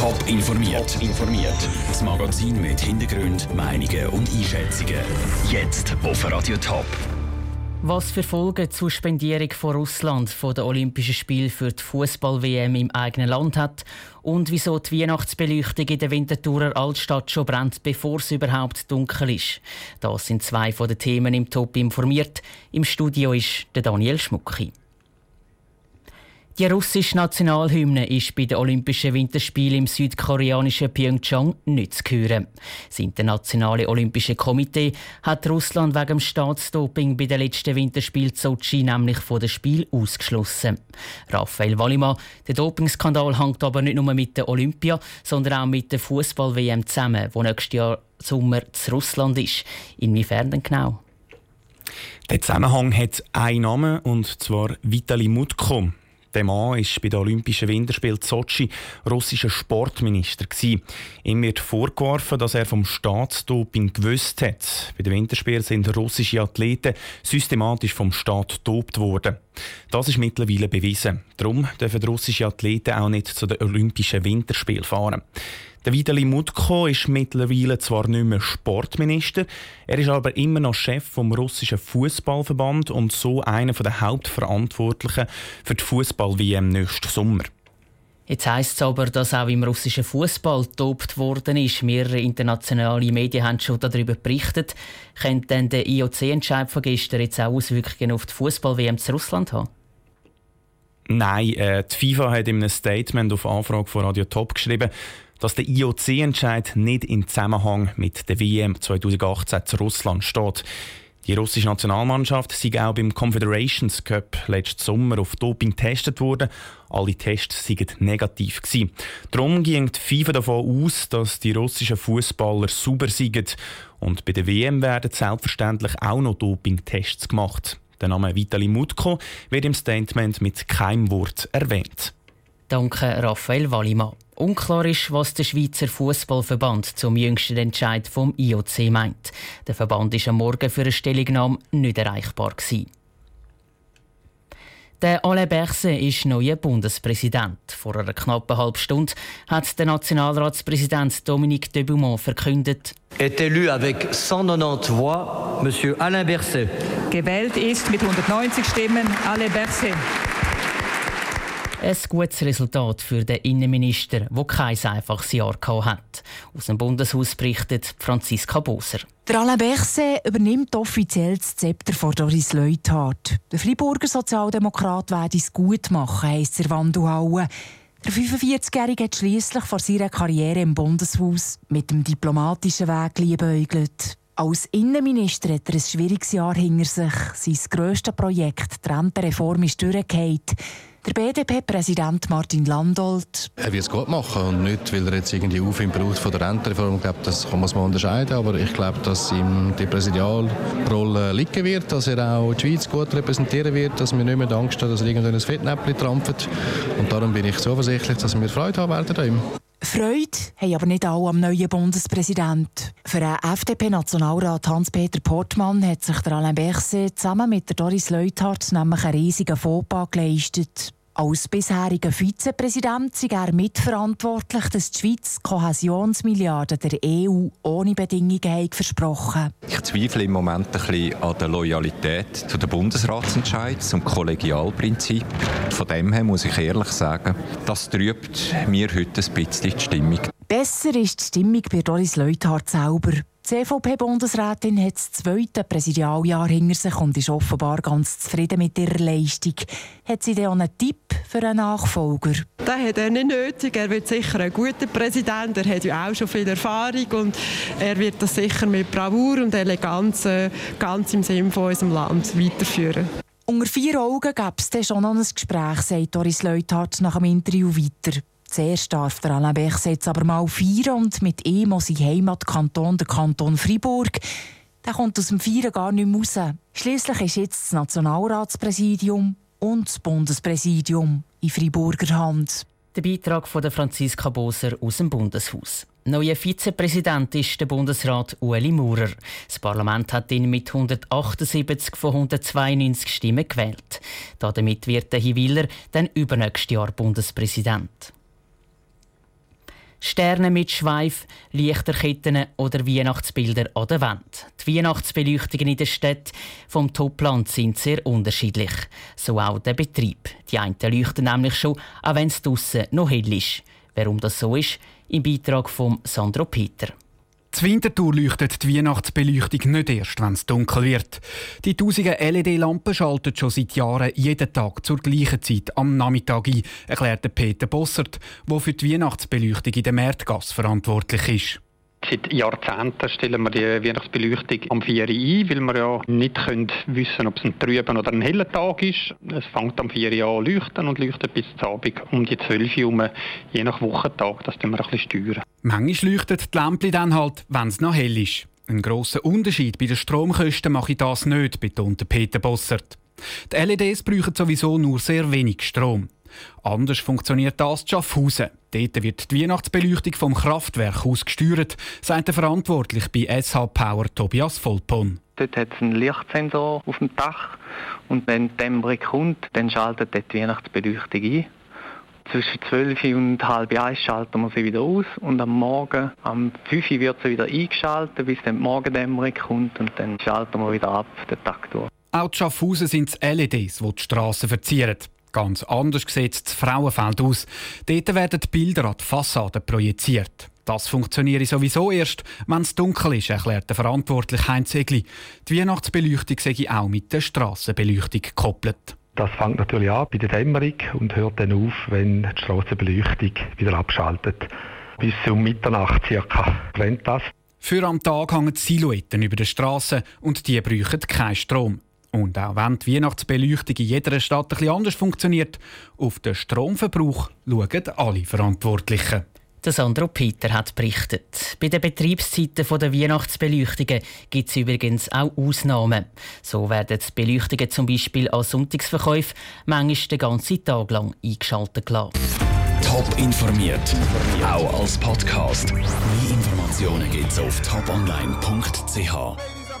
Top informiert. informiert. Das Magazin mit Hintergrund, Meinungen und Einschätzungen. Jetzt auf Radio Top. Was für Folgen die Suspendierung von Russland von den Olympischen Spielen für die Fußball-WM im eigenen Land hat und wieso die Weihnachtsbeleuchtung in der Winterthurer Altstadt schon brennt, bevor es überhaupt dunkel ist. Das sind zwei von den Themen im Top informiert. Im Studio ist der Daniel Schmucki. Die russische Nationalhymne ist bei den Olympischen Winterspielen im südkoreanischen Pyeongchang nicht zu hören. Das Internationale Olympische Komitee hat Russland wegen Staatsdoping bei den letzten Winterspielen Sochi nämlich von dem Spiel ausgeschlossen. Raphael Wallimann, der Dopingskandal hängt aber nicht nur mit der Olympia, sondern auch mit der Fußball-WM zusammen, wo nächstes Jahr Sommer zu Russland ist. Inwiefern denn genau? Der Zusammenhang hat einen Namen, und zwar Vitali Mutko. Der Mann war bei den Olympischen Winterspielen Sochi russischer Sportminister. Ihm wird vorgeworfen, dass er vom Staatsdoping gewusst hat. Bei den Winterspielen sind russische Athleten systematisch vom Staat dopt worden. Das ist mittlerweile bewiesen. Darum dürfen russische Athleten auch nicht zu den Olympischen Winterspielen fahren. Der Vitali Mutko ist mittlerweile zwar nicht mehr Sportminister, er ist aber immer noch Chef vom russischen Fußballverband und so einer der Hauptverantwortlichen für die Fußball-WM nächsten Sommer. Jetzt heisst es aber, dass auch im russischen Fußball tobt worden ist. Mehrere internationale Medien haben schon darüber berichtet. Könnte denn der IOC-Entscheid von gestern jetzt auch Auswirkungen auf die Fußball-WM zu Russland haben? Nein, äh, die FIFA hat in einem Statement auf Anfrage von Radio Top geschrieben, dass der IOC-Entscheid nicht in Zusammenhang mit der WM 2018 zu Russland steht. Die russische Nationalmannschaft sei auch beim Confederations Cup letzten Sommer auf Doping getestet worden. Alle Tests seien negativ gewesen. Darum ging die FIFA davon aus, dass die russischen Fußballer sauber seien. Und bei der WM werden selbstverständlich auch noch Dopingtests gemacht. Der Name Vitali Mutko wird im Statement mit keinem Wort erwähnt. Danke, Raphael Wallimann. Unklar ist, was der Schweizer Fußballverband zum jüngsten Entscheid vom IOC meint. Der Verband ist am Morgen für eine Stellungnahme nicht erreichbar gewesen. Der Alain Berset ist neuer Bundespräsident. Vor einer knappen halben Stunde hat der Nationalratspräsident Dominique de Beaumont verkündet. Est élu avec 190 voix, Monsieur Alain Berset. Gewählt ist mit 190 Stimmen Alain Berset. Ein gutes Resultat für den Innenminister, der kein einfaches Jahr hat. Aus dem Bundeshaus berichtet Franziska Boser. Der Alain Berset übernimmt offiziell das Zepter von Doris Leuthard. Der Freiburger Sozialdemokrat werde es gut machen, heisst der Wandelhauen. Der 45-Jährige hat schliesslich vor seiner Karriere im Bundeshaus mit dem diplomatischen Weg liebäugelt. Als Innenminister hat er ein schwieriges Jahr hinter sich. Sein grösstes Projekt, die Rentenreform, ist durchgefallen. Der BDP-Präsident Martin Landolt. Er wird es gut machen und nicht, weil er jetzt irgendwie Aufwind braucht von der Rentenreform. Ich glaube, das kann man mal unterscheiden. Aber ich glaube, dass ihm die Präsidialrolle liegen wird, dass er auch die Schweiz gut repräsentieren wird, dass wir nicht mehr Angst haben, dass er irgendein Fettnäpfchen trampft. Und darum bin ich zuversichtlich, dass wir Freude haben werden an ihm. Freude haben aber nicht alle am neuen Bundespräsident. Für den FDP-Nationalrat Hans-Peter Portmann hat sich der Alain Berset zusammen mit der Doris Leuthard nämlich einen riesigen Fauxpas geleistet. Als bisheriger Vizepräsident sei er mitverantwortlich, dass die Schweiz Kohäsionsmilliarden der EU ohne Bedingungen versprochen Ich zweifle im Moment ein bisschen an der Loyalität zu den Bundesratsentscheid, zum Kollegialprinzip. Von dem her muss ich ehrlich sagen, das trübt mir heute ein bisschen die Stimmung. Besser ist die Stimmung bei Doris Leuthard selber. Die CVP-Bundesrätin hat das zweite Präsidialjahr hinter sich und ist offenbar ganz zufrieden mit ihrer Leistung. Hat sie denn auch einen Tipp für einen Nachfolger? Das hat er nicht nötig. Er wird sicher ein guter Präsident. Er hat ja auch schon viel Erfahrung und er wird das sicher mit Bravour und Eleganz äh, ganz im Sinne von unserem Land weiterführen. Unter vier Augen gäbe es schon noch ein Gespräch, sagt Doris Leuthard nach dem Interview weiter. Zuerst darf der Alain Berset aber mal feiern und mit ihm auch sein Heimatkanton, der Kanton Fribourg. Der kommt aus dem Feiern gar nicht mehr raus. Schliesslich ist jetzt das Nationalratspräsidium und das Bundespräsidium in Friburger Hand. Der Beitrag von der Franziska Boser aus dem Bundeshaus. Neuer Vizepräsident ist der Bundesrat Ueli Maurer. Das Parlament hat ihn mit 178 von 192 Stimmen gewählt. Damit wird der Hiwiller dann übernächstes Jahr Bundespräsident. Sterne mit Schweif, Lichterketten oder Weihnachtsbilder an der Wand. Die Weihnachtsbeleuchtungen in der Stadt vom Topland sind sehr unterschiedlich. So auch der Betrieb. Die einen leuchten nämlich schon, auch wenn es draussen noch hell ist. Warum das so ist, im Beitrag von Sandro Peter. Die Wintertour leuchtet die Weihnachtsbeleuchtung nicht erst, wenn es dunkel wird. Die tausenden LED-Lampen schalten schon seit Jahren jeden Tag zur gleichen Zeit am Nachmittag ein, erklärte Peter Bossert, der für die Weihnachtsbeleuchtung in der Märtgasse verantwortlich ist. Seit Jahrzehnten stellen wir die Weihnachtsbeleuchtung am 4 Uhr ein, weil wir ja nicht können wissen ob es ein trüben oder ein heller Tag ist. Es fängt am 4 Uhr an leuchten und leuchtet bis zum Abend um die 12 Uhr je nach Wochentag. Das steuern wir ein bisschen steuern. Manchmal leuchtet die Lampe dann halt, wenn es noch hell ist. Ein grosser Unterschied bei den Stromkosten mache ich das nicht, betonte Peter Bossert. Die LEDs brauchen sowieso nur sehr wenig Strom. Anders funktioniert das in Schaffhausen. Dort wird die Weihnachtsbeleuchtung vom Kraftwerk aus gesteuert, sagt der Verantwortliche bei SH Power Tobias Volpon. Dort hat es einen Lichtsensor auf dem Dach und wenn die Dämmerung kommt, dann schaltet dort die Weihnachtsbeleuchtung ein. Zwischen 12 und halb eins schalten wir sie wieder aus und am Morgen, am 5 Uhr wird sie wieder eingeschaltet, bis dann die Morgendämmerung kommt und dann schalten wir wieder ab, den Tag durch. Auch die Schaffhausen sind es LEDs, die die Strassen verzieren. Ganz anders sieht das Frauenfeld aus. Dort werden die Bilder an die Fassade projiziert. Das funktioniert sowieso erst, wenn es dunkel ist, erklärt der verantwortliche Heinz Egli. Die Weihnachtsbeleuchtung sei auch mit der Strassenbeleuchtung gekoppelt. Das fängt natürlich an bei der Dämmerung und hört dann auf, wenn die Strassenbeleuchtung wieder abschaltet. Bis um Mitternacht circa brennt das. Für am Tag hängen Silhouetten über der Straße und die brauchen keinen Strom. Und auch wenn die Weihnachtsbeleuchtung in jeder Stadt etwas anders funktioniert, auf den Stromverbrauch schauen alle Verantwortlichen. Der Sandro Peter hat berichtet. Bei den Betriebszeiten der Weihnachtsbeleuchtungen gibt es übrigens auch Ausnahmen. So werden die Beleuchtungen zum Beispiel an Sonntagsverkäufen manchmal den ganzen Tag lang eingeschaltet gelassen. Top informiert, auch als Podcast. Mehr Informationen gibt es auf toponline.ch.